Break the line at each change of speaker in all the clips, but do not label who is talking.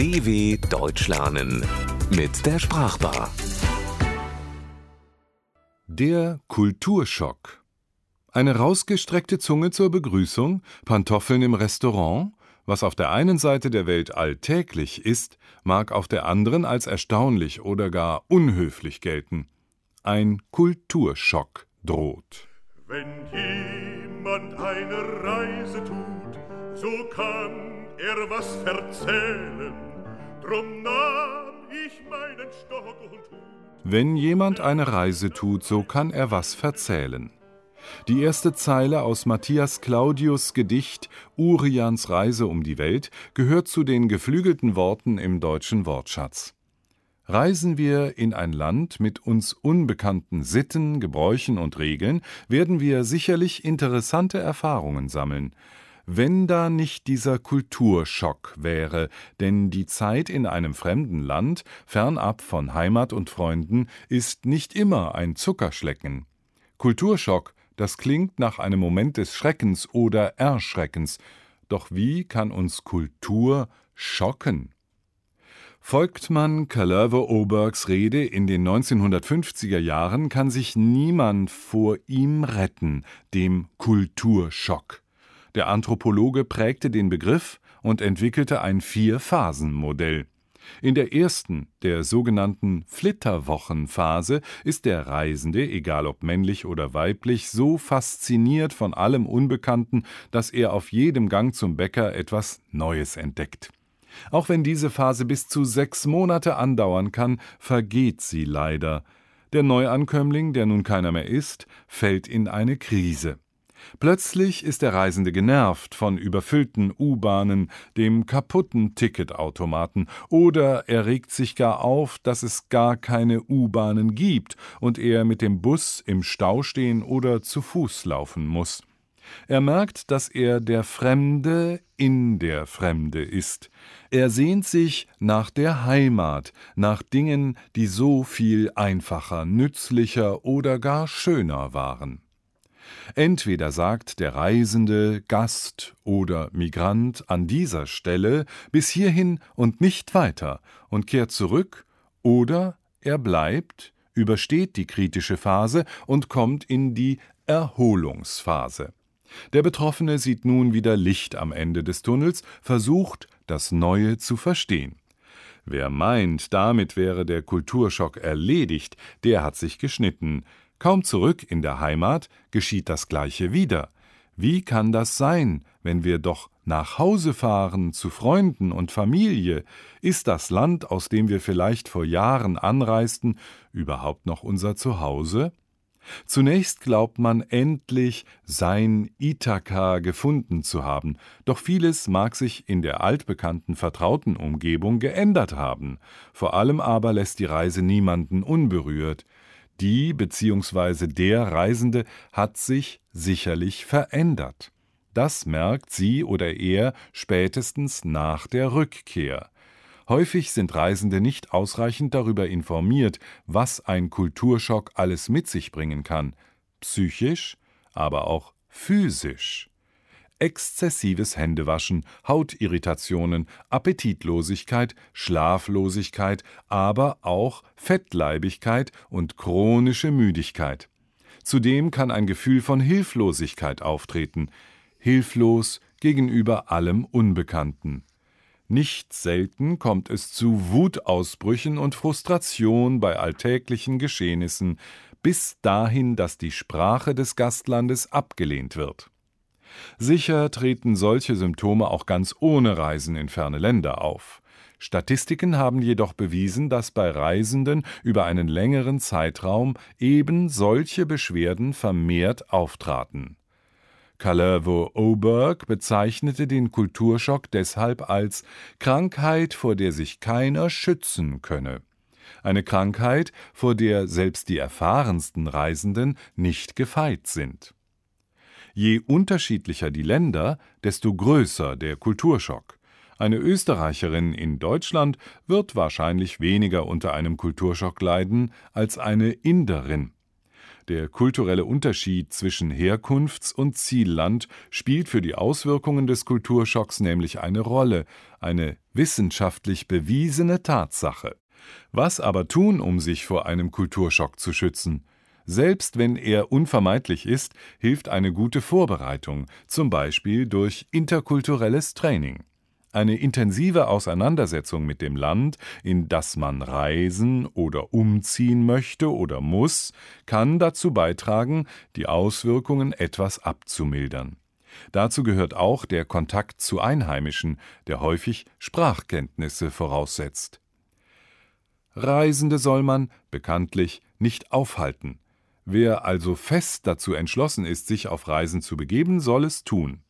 DW Deutsch lernen mit der Sprachbar.
Der Kulturschock. Eine rausgestreckte Zunge zur Begrüßung, Pantoffeln im Restaurant, was auf der einen Seite der Welt alltäglich ist, mag auf der anderen als erstaunlich oder gar unhöflich gelten. Ein Kulturschock droht.
Wenn jemand eine Reise tut, so kann er was erzählen.
Wenn jemand eine Reise tut, so kann er was verzählen. Die erste Zeile aus Matthias Claudius Gedicht Urians Reise um die Welt gehört zu den geflügelten Worten im deutschen Wortschatz. Reisen wir in ein Land mit uns unbekannten Sitten, Gebräuchen und Regeln, werden wir sicherlich interessante Erfahrungen sammeln wenn da nicht dieser Kulturschock wäre, denn die Zeit in einem fremden Land, fernab von Heimat und Freunden, ist nicht immer ein Zuckerschlecken. Kulturschock, das klingt nach einem Moment des Schreckens oder Erschreckens, doch wie kann uns Kultur schocken? Folgt man Calurve-Obergs Rede in den 1950er Jahren, kann sich niemand vor ihm retten, dem Kulturschock. Der Anthropologe prägte den Begriff und entwickelte ein Vier-Phasen-Modell. In der ersten, der sogenannten Flitterwochenphase, ist der Reisende, egal ob männlich oder weiblich, so fasziniert von allem Unbekannten, dass er auf jedem Gang zum Bäcker etwas Neues entdeckt. Auch wenn diese Phase bis zu sechs Monate andauern kann, vergeht sie leider. Der Neuankömmling, der nun keiner mehr ist, fällt in eine Krise. Plötzlich ist der Reisende genervt von überfüllten U-Bahnen, dem kaputten Ticketautomaten, oder er regt sich gar auf, dass es gar keine U-Bahnen gibt und er mit dem Bus im Stau stehen oder zu Fuß laufen muss. Er merkt, dass er der Fremde in der Fremde ist. Er sehnt sich nach der Heimat, nach Dingen, die so viel einfacher, nützlicher oder gar schöner waren. Entweder sagt der Reisende, Gast oder Migrant an dieser Stelle bis hierhin und nicht weiter und kehrt zurück, oder er bleibt, übersteht die kritische Phase und kommt in die Erholungsphase. Der Betroffene sieht nun wieder Licht am Ende des Tunnels, versucht, das Neue zu verstehen. Wer meint, damit wäre der Kulturschock erledigt, der hat sich geschnitten. Kaum zurück in der Heimat geschieht das Gleiche wieder. Wie kann das sein, wenn wir doch nach Hause fahren zu Freunden und Familie? Ist das Land, aus dem wir vielleicht vor Jahren anreisten, überhaupt noch unser Zuhause? Zunächst glaubt man endlich, sein Ithaka gefunden zu haben, doch vieles mag sich in der altbekannten vertrauten Umgebung geändert haben. Vor allem aber lässt die Reise niemanden unberührt. Die bzw. der Reisende hat sich sicherlich verändert. Das merkt sie oder er spätestens nach der Rückkehr. Häufig sind Reisende nicht ausreichend darüber informiert, was ein Kulturschock alles mit sich bringen kann, psychisch, aber auch physisch exzessives Händewaschen, Hautirritationen, Appetitlosigkeit, Schlaflosigkeit, aber auch Fettleibigkeit und chronische Müdigkeit. Zudem kann ein Gefühl von Hilflosigkeit auftreten, hilflos gegenüber allem Unbekannten. Nicht selten kommt es zu Wutausbrüchen und Frustration bei alltäglichen Geschehnissen, bis dahin, dass die Sprache des Gastlandes abgelehnt wird. Sicher treten solche Symptome auch ganz ohne Reisen in ferne Länder auf. Statistiken haben jedoch bewiesen, dass bei Reisenden über einen längeren Zeitraum eben solche Beschwerden vermehrt auftraten. Calavo-Oberg bezeichnete den Kulturschock deshalb als Krankheit, vor der sich keiner schützen könne. Eine Krankheit, vor der selbst die erfahrensten Reisenden nicht gefeit sind. Je unterschiedlicher die Länder, desto größer der Kulturschock. Eine Österreicherin in Deutschland wird wahrscheinlich weniger unter einem Kulturschock leiden als eine Inderin. Der kulturelle Unterschied zwischen Herkunfts- und Zielland spielt für die Auswirkungen des Kulturschocks nämlich eine Rolle, eine wissenschaftlich bewiesene Tatsache. Was aber tun, um sich vor einem Kulturschock zu schützen? Selbst wenn er unvermeidlich ist, hilft eine gute Vorbereitung, zum Beispiel durch interkulturelles Training. Eine intensive Auseinandersetzung mit dem Land, in das man reisen oder umziehen möchte oder muss, kann dazu beitragen, die Auswirkungen etwas abzumildern. Dazu gehört auch der Kontakt zu Einheimischen, der häufig Sprachkenntnisse voraussetzt. Reisende soll man, bekanntlich, nicht aufhalten. Wer also fest dazu entschlossen ist, sich auf Reisen zu begeben, soll es tun,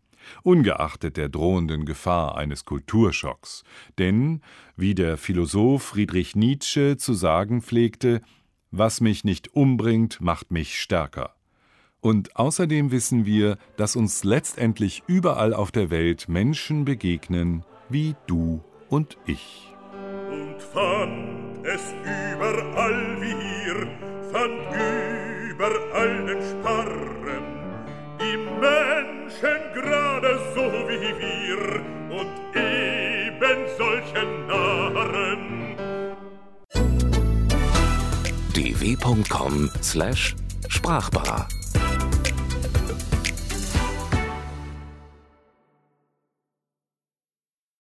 ungeachtet der drohenden Gefahr eines Kulturschocks. Denn, wie der Philosoph Friedrich Nietzsche zu sagen pflegte, was mich nicht umbringt, macht mich stärker. Und außerdem wissen wir, dass uns letztendlich überall auf der Welt Menschen begegnen, wie du und ich.
Und fand es überall wie hier, fand überall den Sparren, die Menschen gerade so wie wir und eben solche Narren.
dw.com/sprachbar